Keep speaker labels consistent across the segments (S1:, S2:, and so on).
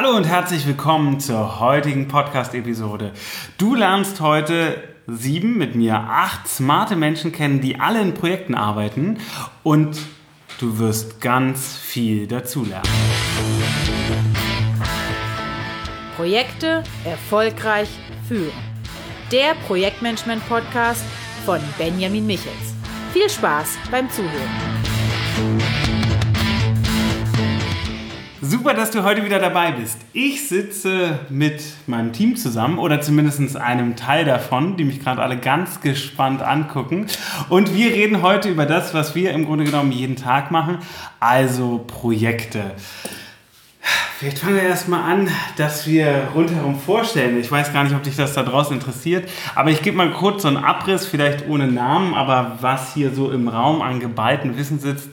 S1: Hallo und herzlich willkommen zur heutigen Podcast-Episode. Du lernst heute sieben, mit mir acht smarte Menschen kennen, die alle in Projekten arbeiten und du wirst ganz viel dazulernen.
S2: Projekte erfolgreich führen. Der Projektmanagement-Podcast von Benjamin Michels. Viel Spaß beim Zuhören.
S1: Super, dass du heute wieder dabei bist. Ich sitze mit meinem Team zusammen oder zumindest einem Teil davon, die mich gerade alle ganz gespannt angucken. Und wir reden heute über das, was wir im Grunde genommen jeden Tag machen, also Projekte. Vielleicht fangen wir erstmal an, dass wir rundherum vorstellen. Ich weiß gar nicht, ob dich das da draußen interessiert, aber ich gebe mal kurz so einen Abriss, vielleicht ohne Namen, aber was hier so im Raum an geballten Wissen sitzt.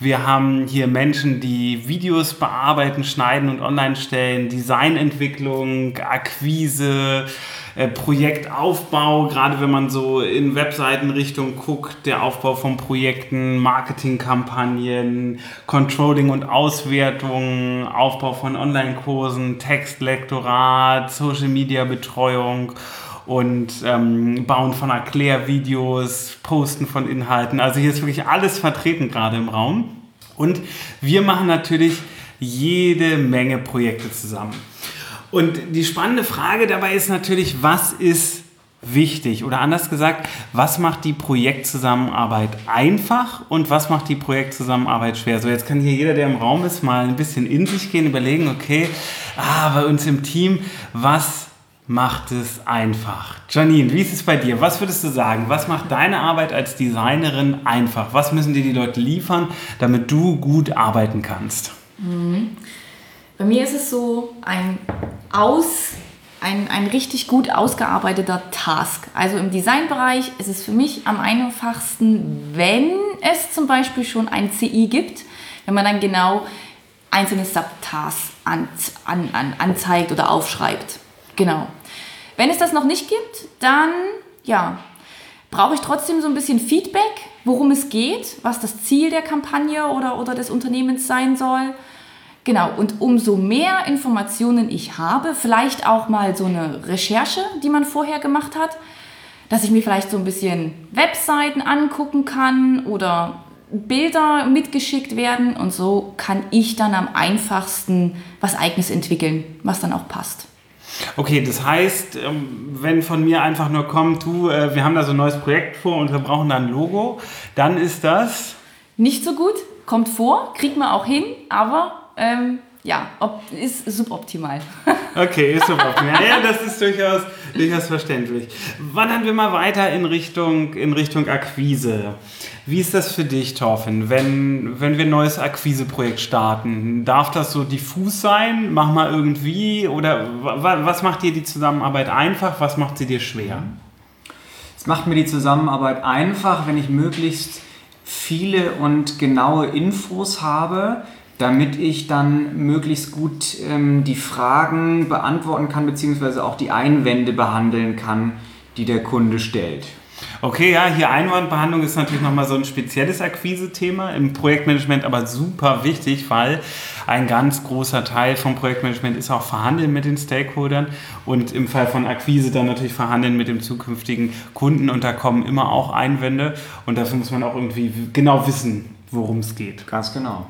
S1: Wir haben hier Menschen, die Videos bearbeiten, schneiden und online stellen, Designentwicklung, Akquise, äh, Projektaufbau, gerade wenn man so in Webseitenrichtung guckt, der Aufbau von Projekten, Marketingkampagnen, Controlling und Auswertung, Aufbau von Online-Kursen, Textlektorat, Social-Media-Betreuung und ähm, Bauen von Erklärvideos, Posten von Inhalten. Also hier ist wirklich alles vertreten gerade im Raum. Und wir machen natürlich jede Menge Projekte zusammen. Und die spannende Frage dabei ist natürlich, was ist wichtig? Oder anders gesagt, was macht die Projektzusammenarbeit einfach und was macht die Projektzusammenarbeit schwer? So, jetzt kann hier jeder, der im Raum ist, mal ein bisschen in sich gehen, überlegen, okay, ah, bei uns im Team, was macht es einfach? Janine, wie ist es bei dir? Was würdest du sagen? Was macht deine Arbeit als Designerin einfach? Was müssen dir die Leute liefern, damit du gut arbeiten kannst?
S3: Mhm. Bei mir ist es so ein aus, ein, ein richtig gut ausgearbeiteter Task. Also im Designbereich ist es für mich am einfachsten, wenn es zum Beispiel schon ein CI gibt, wenn man dann genau einzelne Subtasks an, an, an, anzeigt oder aufschreibt. Genau. Wenn es das noch nicht gibt, dann ja, brauche ich trotzdem so ein bisschen Feedback, worum es geht, was das Ziel der Kampagne oder, oder des Unternehmens sein soll Genau, und umso mehr Informationen ich habe, vielleicht auch mal so eine Recherche, die man vorher gemacht hat, dass ich mir vielleicht so ein bisschen Webseiten angucken kann oder Bilder mitgeschickt werden und so kann ich dann am einfachsten was eigenes entwickeln, was dann auch passt.
S1: Okay, das heißt, ähm, wenn von mir einfach nur kommt, du, äh, wir haben da so ein neues Projekt vor und wir brauchen da ein Logo, dann ist das
S3: nicht so gut, kommt vor, kriegt man auch hin, aber ähm, ja, ob, ist suboptimal.
S1: Okay, ist suboptimal. Ja, das ist durchaus, durchaus verständlich. Wandern wir mal weiter in Richtung, in Richtung Akquise. Wie ist das für dich, Torfin, wenn, wenn wir ein neues Akquiseprojekt starten? Darf das so diffus sein? Mach mal irgendwie? Oder was macht dir die Zusammenarbeit einfach? Was macht sie dir schwer?
S4: Es macht mir die Zusammenarbeit einfach, wenn ich möglichst viele und genaue Infos habe, damit ich dann möglichst gut ähm, die Fragen beantworten kann, beziehungsweise auch die Einwände behandeln kann, die der Kunde stellt.
S1: Okay, ja, hier Einwandbehandlung ist natürlich nochmal so ein spezielles Akquise-Thema, im Projektmanagement aber super wichtig, weil ein ganz großer Teil vom Projektmanagement ist auch Verhandeln mit den Stakeholdern und im Fall von Akquise dann natürlich Verhandeln mit dem zukünftigen Kunden und da kommen immer auch Einwände und dafür muss man auch irgendwie genau wissen, worum es geht.
S4: Ganz genau.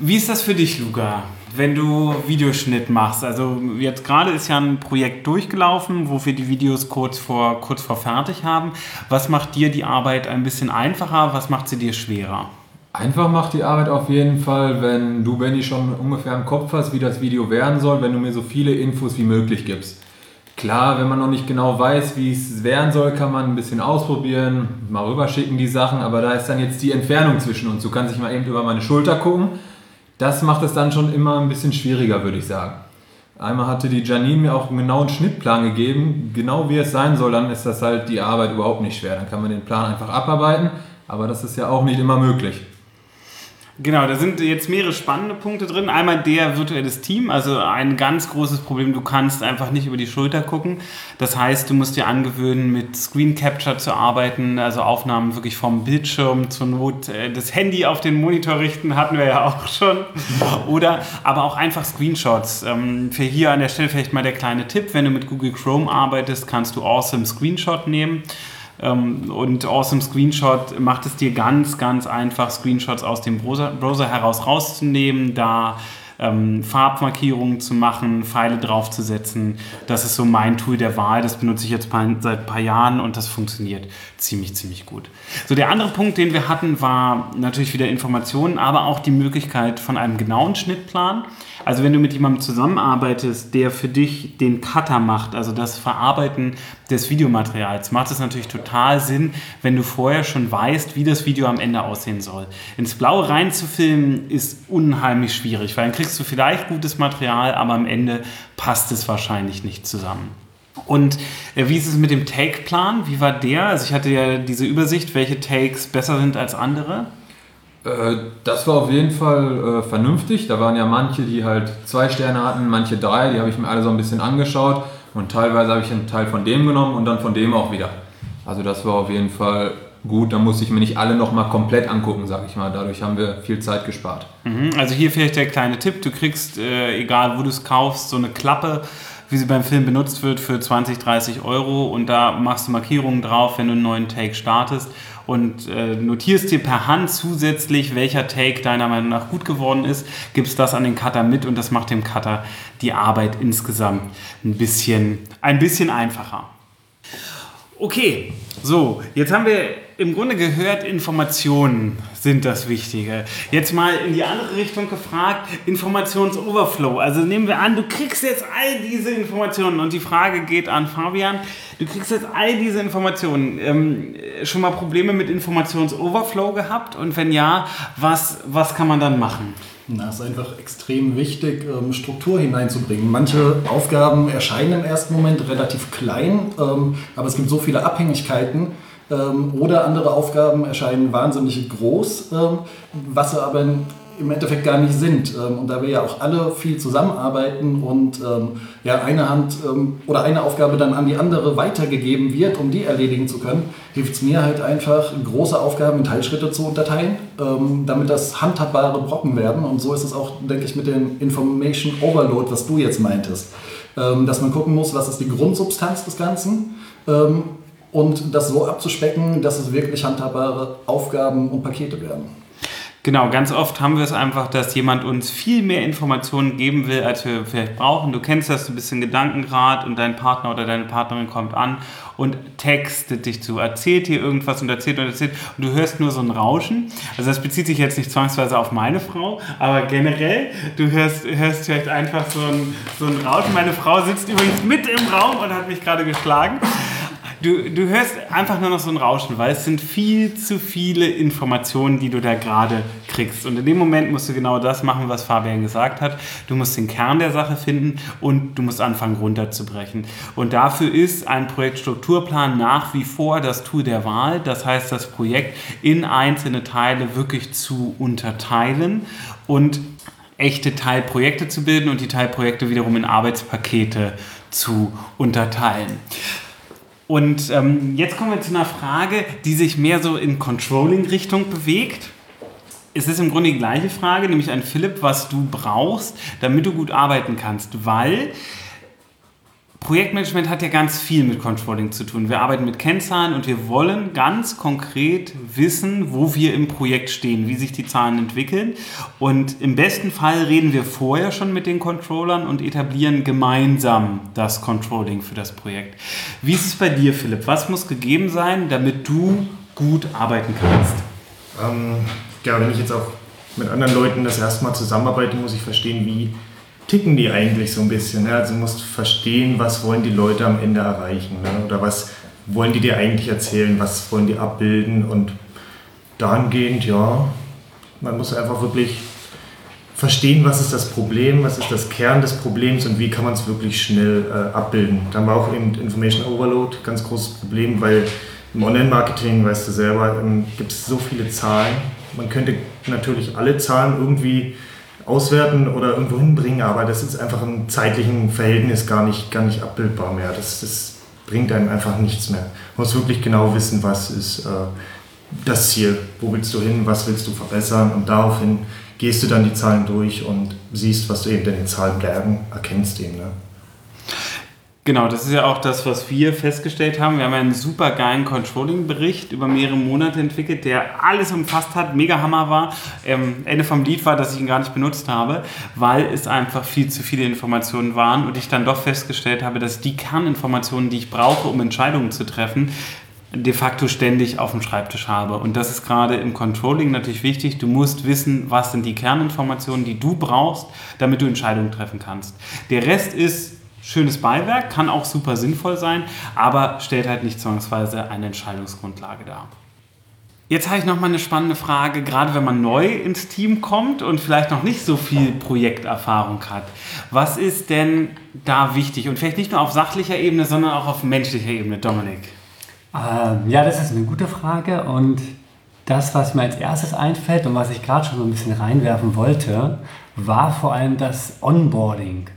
S1: Wie ist das für dich, Luca, wenn du Videoschnitt machst? Also jetzt gerade ist ja ein Projekt durchgelaufen, wo wir die Videos kurz vor, kurz vor fertig haben. Was macht dir die Arbeit ein bisschen einfacher? Was macht sie dir schwerer?
S5: Einfach macht die Arbeit auf jeden Fall, wenn du, Benny, schon ungefähr im Kopf hast, wie das Video werden soll, wenn du mir so viele Infos wie möglich gibst. Klar, wenn man noch nicht genau weiß, wie es werden soll, kann man ein bisschen ausprobieren, mal rüberschicken die Sachen, aber da ist dann jetzt die Entfernung zwischen uns. Du kannst dich mal eben über meine Schulter gucken das macht es dann schon immer ein bisschen schwieriger, würde ich sagen. Einmal hatte die Janine mir auch einen genauen Schnittplan gegeben, genau wie es sein soll, dann ist das halt die Arbeit überhaupt nicht schwer. Dann kann man den Plan einfach abarbeiten, aber das ist ja auch nicht immer möglich.
S1: Genau, da sind jetzt mehrere spannende Punkte drin. Einmal der virtuelles Team, also ein ganz großes Problem, du kannst einfach nicht über die Schulter gucken. Das heißt, du musst dir angewöhnen, mit Screen Capture zu arbeiten, also Aufnahmen wirklich vom Bildschirm zur Not, äh, das Handy auf den Monitor richten, hatten wir ja auch schon. Oder aber auch einfach Screenshots. Ähm, für hier an der Stelle vielleicht mal der kleine Tipp, wenn du mit Google Chrome arbeitest, kannst du Awesome Screenshot nehmen und Awesome Screenshot macht es dir ganz, ganz einfach, Screenshots aus dem Browser, Browser heraus rauszunehmen, da ähm, Farbmarkierungen zu machen, Pfeile draufzusetzen. Das ist so mein Tool der Wahl. Das benutze ich jetzt seit ein paar Jahren und das funktioniert ziemlich, ziemlich gut. So, der andere Punkt, den wir hatten, war natürlich wieder Informationen, aber auch die Möglichkeit von einem genauen Schnittplan. Also wenn du mit jemandem zusammenarbeitest, der für dich den Cutter macht, also das Verarbeiten des Videomaterials, macht es natürlich total Sinn, wenn du vorher schon weißt, wie das Video am Ende aussehen soll. Ins Blaue reinzufilmen ist unheimlich schwierig, weil dann kriegst du vielleicht gutes Material, aber am Ende passt es wahrscheinlich nicht zusammen. Und äh, wie ist es mit dem Take-Plan? Wie war der? Also ich hatte ja diese Übersicht, welche Takes besser sind als andere.
S5: Äh, das war auf jeden Fall äh, vernünftig. Da waren ja manche, die halt zwei Sterne hatten, manche drei. Die habe ich mir alle so ein bisschen angeschaut. Und teilweise habe ich einen Teil von dem genommen und dann von dem auch wieder. Also das war auf jeden Fall gut. Da musste ich mir nicht alle nochmal komplett angucken, sage ich mal. Dadurch haben wir viel Zeit gespart.
S1: Mhm. Also hier vielleicht der kleine Tipp. Du kriegst, äh, egal wo du es kaufst, so eine Klappe wie sie beim Film benutzt wird, für 20, 30 Euro und da machst du Markierungen drauf, wenn du einen neuen Take startest und äh, notierst dir per Hand zusätzlich, welcher Take deiner Meinung nach gut geworden ist, gibst das an den Cutter mit und das macht dem Cutter die Arbeit insgesamt ein bisschen, ein bisschen einfacher. Okay, so, jetzt haben wir im Grunde gehört, Informationen sind das Wichtige. Jetzt mal in die andere Richtung gefragt, Informationsoverflow. Also nehmen wir an, du kriegst jetzt all diese Informationen und die Frage geht an Fabian, du kriegst jetzt all diese Informationen. Ähm, schon mal Probleme mit Informationsoverflow gehabt? Und wenn ja, was, was kann man dann machen?
S6: Na, es ist einfach extrem wichtig, ähm, Struktur hineinzubringen. Manche Aufgaben erscheinen im ersten Moment relativ klein, ähm, aber es gibt so viele Abhängigkeiten, ähm, oder andere Aufgaben erscheinen wahnsinnig groß, ähm, was sie aber im Endeffekt gar nicht sind. Ähm, und da wir ja auch alle viel zusammenarbeiten und ähm, ja eine Hand ähm, oder eine Aufgabe dann an die andere weitergegeben wird, um die erledigen zu können, hilft es mir halt einfach, große Aufgaben in Teilschritte zu unterteilen, ähm, damit das handhabbare Brocken werden. Und so ist es auch, denke ich, mit dem Information Overload, was du jetzt meintest. dass man gucken muss, was ist die Grundsubstanz des Ganzen und das so abzuspecken, dass es wirklich handhabbare Aufgaben und Pakete werden.
S1: Genau, ganz oft haben wir es einfach, dass jemand uns viel mehr Informationen geben will, als wir vielleicht brauchen. Du kennst das, du bist in Gedankengrad und dein Partner oder deine Partnerin kommt an und textet dich zu, erzählt dir irgendwas und erzählt und erzählt und du hörst nur so ein Rauschen. Also das bezieht sich jetzt nicht zwangsweise auf meine Frau, aber generell, du hörst, hörst vielleicht einfach so ein, so ein Rauschen. Meine Frau sitzt übrigens mit im Raum und hat mich gerade geschlagen. Du, du hörst einfach nur noch so ein Rauschen, weil es sind viel zu viele Informationen, die du da gerade kriegst. Und in dem Moment musst du genau das machen, was Fabian gesagt hat. Du musst den Kern der Sache finden und du musst anfangen runterzubrechen. Und dafür ist ein Projektstrukturplan nach wie vor das Tool der Wahl. Das heißt, das Projekt in einzelne Teile wirklich zu unterteilen und echte Teilprojekte zu bilden und die Teilprojekte wiederum in Arbeitspakete zu unterteilen. Und ähm, jetzt kommen wir zu einer Frage, die sich mehr so in Controlling-Richtung bewegt. Es ist im Grunde die gleiche Frage, nämlich an Philipp, was du brauchst, damit du gut arbeiten kannst, weil Projektmanagement hat ja ganz viel mit Controlling zu tun. Wir arbeiten mit Kennzahlen und wir wollen ganz konkret wissen, wo wir im Projekt stehen, wie sich die Zahlen entwickeln. Und im besten Fall reden wir vorher schon mit den Controllern und etablieren gemeinsam das Controlling für das Projekt. Wie ist es bei dir, Philipp? Was muss gegeben sein, damit du gut arbeiten kannst?
S7: Ähm, ja, wenn ich jetzt auch mit anderen Leuten das erste Mal zusammenarbeite, muss ich verstehen, wie ticken die eigentlich so ein bisschen. Ne? Also du musst verstehen, was wollen die Leute am Ende erreichen ne? oder was wollen die dir eigentlich erzählen, was wollen die abbilden und dahingehend, ja, man muss einfach wirklich verstehen, was ist das Problem, was ist das Kern des Problems und wie kann man es wirklich schnell äh, abbilden. Dann war auch eben Information Overload ganz großes Problem, weil im Online-Marketing, weißt du selber, ähm, gibt es so viele Zahlen. Man könnte natürlich alle Zahlen irgendwie auswerten oder irgendwo hinbringen, aber das ist einfach im zeitlichen Verhältnis gar nicht, gar nicht abbildbar mehr. Das, das bringt einem einfach nichts mehr. Man muss wirklich genau wissen, was ist äh, das Ziel, wo willst du hin, was willst du verbessern und daraufhin gehst du dann die Zahlen durch und siehst, was du eben in den Zahlen bergen, erkennst eben. Ne?
S1: Genau, das ist ja auch das, was wir festgestellt haben. Wir haben einen super geilen Controlling-Bericht über mehrere Monate entwickelt, der alles umfasst hat, mega Hammer war. Ähm, Ende vom Lied war, dass ich ihn gar nicht benutzt habe, weil es einfach viel zu viele Informationen waren und ich dann doch festgestellt habe, dass die Kerninformationen, die ich brauche, um Entscheidungen zu treffen, de facto ständig auf dem Schreibtisch habe. Und das ist gerade im Controlling natürlich wichtig. Du musst wissen, was sind die Kerninformationen, die du brauchst, damit du Entscheidungen treffen kannst. Der Rest ist schönes Beiwerk, kann auch super sinnvoll sein, aber stellt halt nicht zwangsweise eine Entscheidungsgrundlage dar. Jetzt habe ich noch mal eine spannende Frage, gerade wenn man neu ins Team kommt und vielleicht noch nicht so viel Projekterfahrung hat. Was ist denn da wichtig? Und vielleicht nicht nur auf sachlicher Ebene, sondern auch auf menschlicher Ebene, Dominik?
S8: Ähm, ja, das ist eine gute Frage und das, was mir als erstes einfällt und was ich gerade schon so ein bisschen reinwerfen wollte, war vor allem das Onboarding.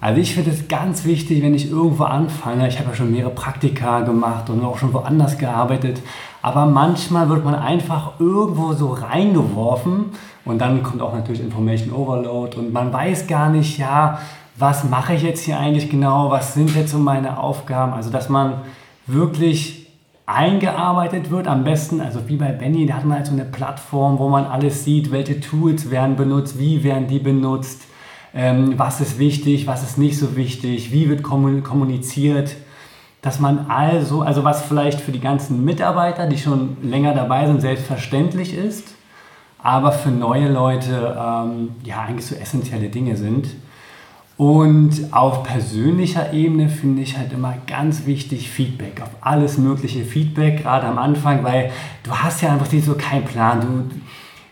S8: Also ich finde es ganz wichtig, wenn ich irgendwo anfange, ich habe ja schon mehrere Praktika gemacht und auch schon woanders gearbeitet, aber manchmal wird man einfach irgendwo so reingeworfen und dann kommt auch natürlich Information Overload und man weiß gar nicht, ja, was mache ich jetzt hier eigentlich genau, was sind jetzt so meine Aufgaben, also dass man wirklich eingearbeitet wird, am besten, also wie bei Benny, da hat man halt so eine Plattform, wo man alles sieht, welche Tools werden benutzt, wie werden die benutzt, ähm, was ist wichtig, was ist nicht so wichtig, wie wird kommuniziert, dass man also, also was vielleicht für die ganzen Mitarbeiter, die schon länger dabei sind, selbstverständlich ist, aber für neue Leute ähm, ja eigentlich so essentielle Dinge sind. Und auf persönlicher Ebene finde ich halt immer ganz wichtig Feedback, auf alles mögliche Feedback, gerade am Anfang, weil du hast ja einfach so keinen Plan.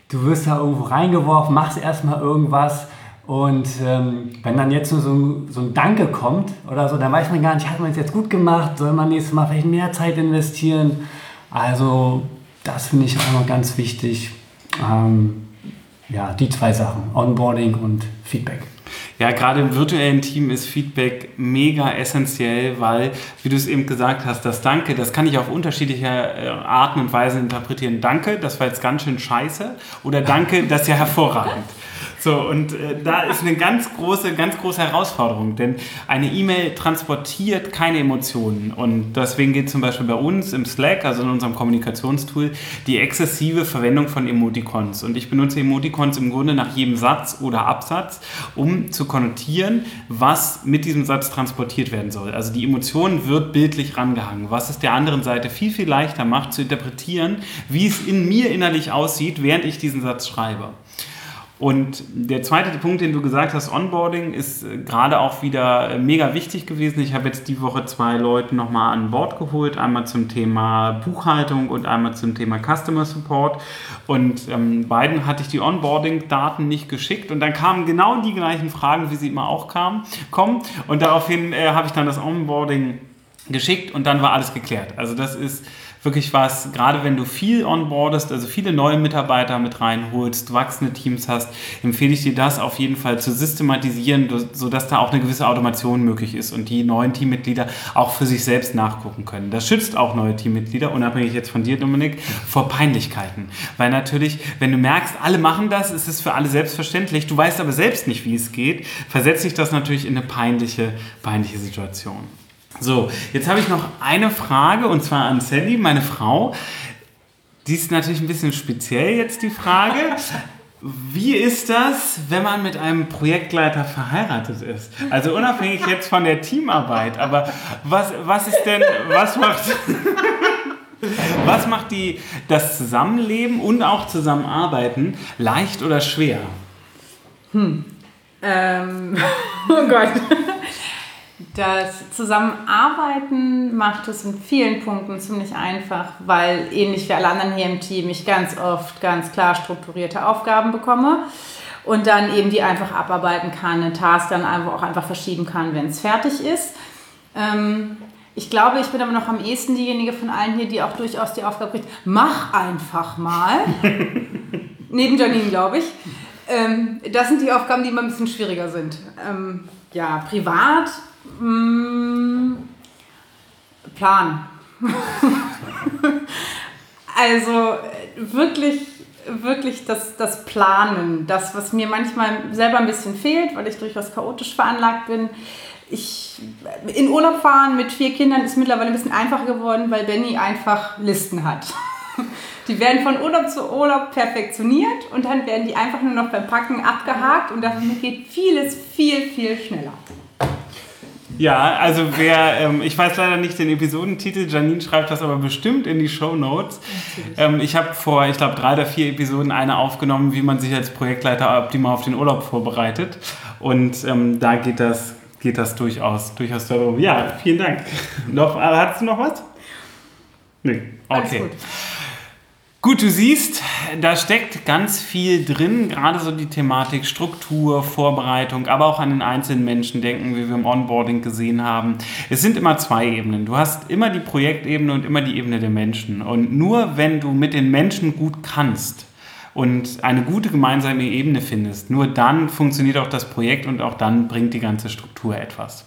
S8: Du, du wirst da irgendwo reingeworfen, machst erstmal irgendwas und ähm, wenn dann jetzt nur so ein, so ein Danke kommt oder so, dann weiß man gar nicht, hat man es jetzt gut gemacht, soll man nächstes Mal vielleicht mehr Zeit investieren. Also das finde ich auch noch ganz wichtig. Ähm, ja, die zwei Sachen, Onboarding und Feedback.
S1: Ja, gerade im virtuellen Team ist Feedback mega essentiell, weil, wie du es eben gesagt hast, das Danke, das kann ich auf unterschiedliche äh, Arten und Weisen interpretieren. Danke, das war jetzt ganz schön scheiße. Oder Danke, das ist ja hervorragend. So, und äh, da ist eine ganz große, ganz große Herausforderung, denn eine E-Mail transportiert keine Emotionen. Und deswegen geht zum Beispiel bei uns im Slack, also in unserem Kommunikationstool, die exzessive Verwendung von Emoticons. Und ich benutze Emoticons im Grunde nach jedem Satz oder Absatz, um zu konnotieren, was mit diesem Satz transportiert werden soll. Also die Emotion wird bildlich rangehangen, was es der anderen Seite viel, viel leichter macht zu interpretieren, wie es in mir innerlich aussieht, während ich diesen Satz schreibe. Und der zweite Punkt, den du gesagt hast, Onboarding, ist äh, gerade auch wieder äh, mega wichtig gewesen. Ich habe jetzt die Woche zwei Leute nochmal an Bord geholt, einmal zum Thema Buchhaltung und einmal zum Thema Customer Support. Und ähm, beiden hatte ich die Onboarding-Daten nicht geschickt und dann kamen genau die gleichen Fragen, wie sie immer auch kamen, kommen. Und daraufhin äh, habe ich dann das Onboarding geschickt und dann war alles geklärt. Also das ist wirklich was, gerade wenn du viel onboardest, also viele neue Mitarbeiter mit reinholst, wachsende Teams hast, empfehle ich dir das auf jeden Fall zu systematisieren, sodass da auch eine gewisse Automation möglich ist und die neuen Teammitglieder auch für sich selbst nachgucken können. Das schützt auch neue Teammitglieder, unabhängig jetzt von dir, Dominik, vor Peinlichkeiten. Weil natürlich, wenn du merkst, alle machen das, ist es für alle selbstverständlich, du weißt aber selbst nicht, wie es geht, versetzt sich das natürlich in eine peinliche, peinliche Situation. So, jetzt habe ich noch eine Frage und zwar an Sally, meine Frau. Die ist natürlich ein bisschen speziell jetzt die Frage. Wie ist das, wenn man mit einem Projektleiter verheiratet ist? Also unabhängig jetzt von der Teamarbeit, aber was, was ist denn, was macht, was macht die, das Zusammenleben und auch Zusammenarbeiten leicht oder schwer?
S3: Hm. Ähm, oh Gott. Das Zusammenarbeiten macht es in vielen Punkten ziemlich einfach, weil ähnlich wie alle anderen hier im Team ich ganz oft ganz klar strukturierte Aufgaben bekomme und dann eben die einfach abarbeiten kann, einen Task dann einfach auch einfach verschieben kann, wenn es fertig ist. Ähm, ich glaube, ich bin aber noch am ehesten diejenige von allen hier, die auch durchaus die Aufgabe kriegt, mach einfach mal.
S9: Neben Janine, glaube ich. Ähm, das sind die Aufgaben, die immer ein bisschen schwieriger sind. Ähm, ja, privat, mm, Plan. also wirklich, wirklich das, das Planen, das, was mir manchmal selber ein bisschen fehlt, weil ich durchaus chaotisch veranlagt bin. Ich, in Urlaub fahren mit vier Kindern ist mittlerweile ein bisschen einfacher geworden, weil Benny einfach Listen hat. Die werden von Urlaub zu Urlaub perfektioniert und dann werden die einfach nur noch beim Packen abgehakt und damit geht vieles viel, viel schneller.
S1: Ja, also wer, ähm, ich weiß leider nicht den Episodentitel, Janine schreibt das aber bestimmt in die Show Notes. Ähm, ich habe vor, ich glaube, drei oder vier Episoden eine aufgenommen, wie man sich als Projektleiter optimal auf den Urlaub vorbereitet. Und ähm, da geht das, geht das durchaus, durchaus darum. Ja, vielen Dank. noch, äh, hattest du noch was? Nee, okay. Gut, du siehst, da steckt ganz viel drin, gerade so die Thematik Struktur, Vorbereitung, aber auch an den einzelnen Menschen denken, wie wir im Onboarding gesehen haben. Es sind immer zwei Ebenen. Du hast immer die Projektebene und immer die Ebene der Menschen. Und nur wenn du mit den Menschen gut kannst und eine gute gemeinsame Ebene findest, nur dann funktioniert auch das Projekt und auch dann bringt die ganze Struktur etwas.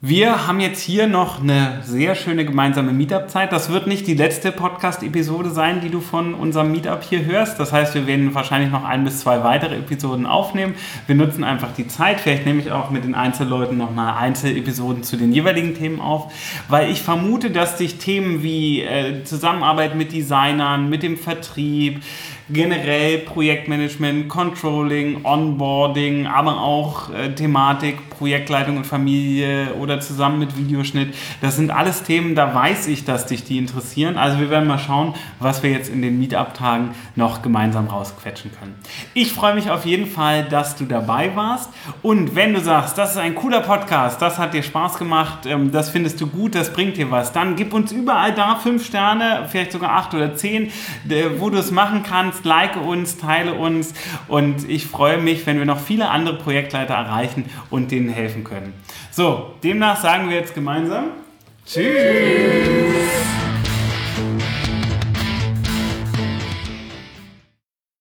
S1: Wir haben jetzt hier noch eine sehr schöne gemeinsame Meetup-Zeit. Das wird nicht die letzte Podcast-Episode sein, die du von unserem Meetup hier hörst. Das heißt, wir werden wahrscheinlich noch ein bis zwei weitere Episoden aufnehmen. Wir nutzen einfach die Zeit. Vielleicht nehme ich auch mit den Einzelleuten noch mal Einzelepisoden zu den jeweiligen Themen auf, weil ich vermute, dass dich Themen wie äh, Zusammenarbeit mit Designern, mit dem Vertrieb, generell Projektmanagement, Controlling, Onboarding, aber auch äh, Thematik, Projektleitung und Familie oder zusammen mit Videoschnitt. Das sind alles Themen, da weiß ich, dass dich die interessieren. Also wir werden mal schauen, was wir jetzt in den Meetup-Tagen noch gemeinsam rausquetschen können. Ich freue mich auf jeden Fall, dass du dabei warst. Und wenn du sagst, das ist ein cooler Podcast, das hat dir Spaß gemacht, ähm, das findest du gut, das bringt dir was, dann gib uns überall da fünf Sterne, vielleicht sogar acht oder zehn, wo du es machen kannst kannst, like uns, teile uns und ich freue mich, wenn wir noch viele andere Projektleiter erreichen und denen helfen können. So, demnach sagen wir jetzt gemeinsam Tschüss.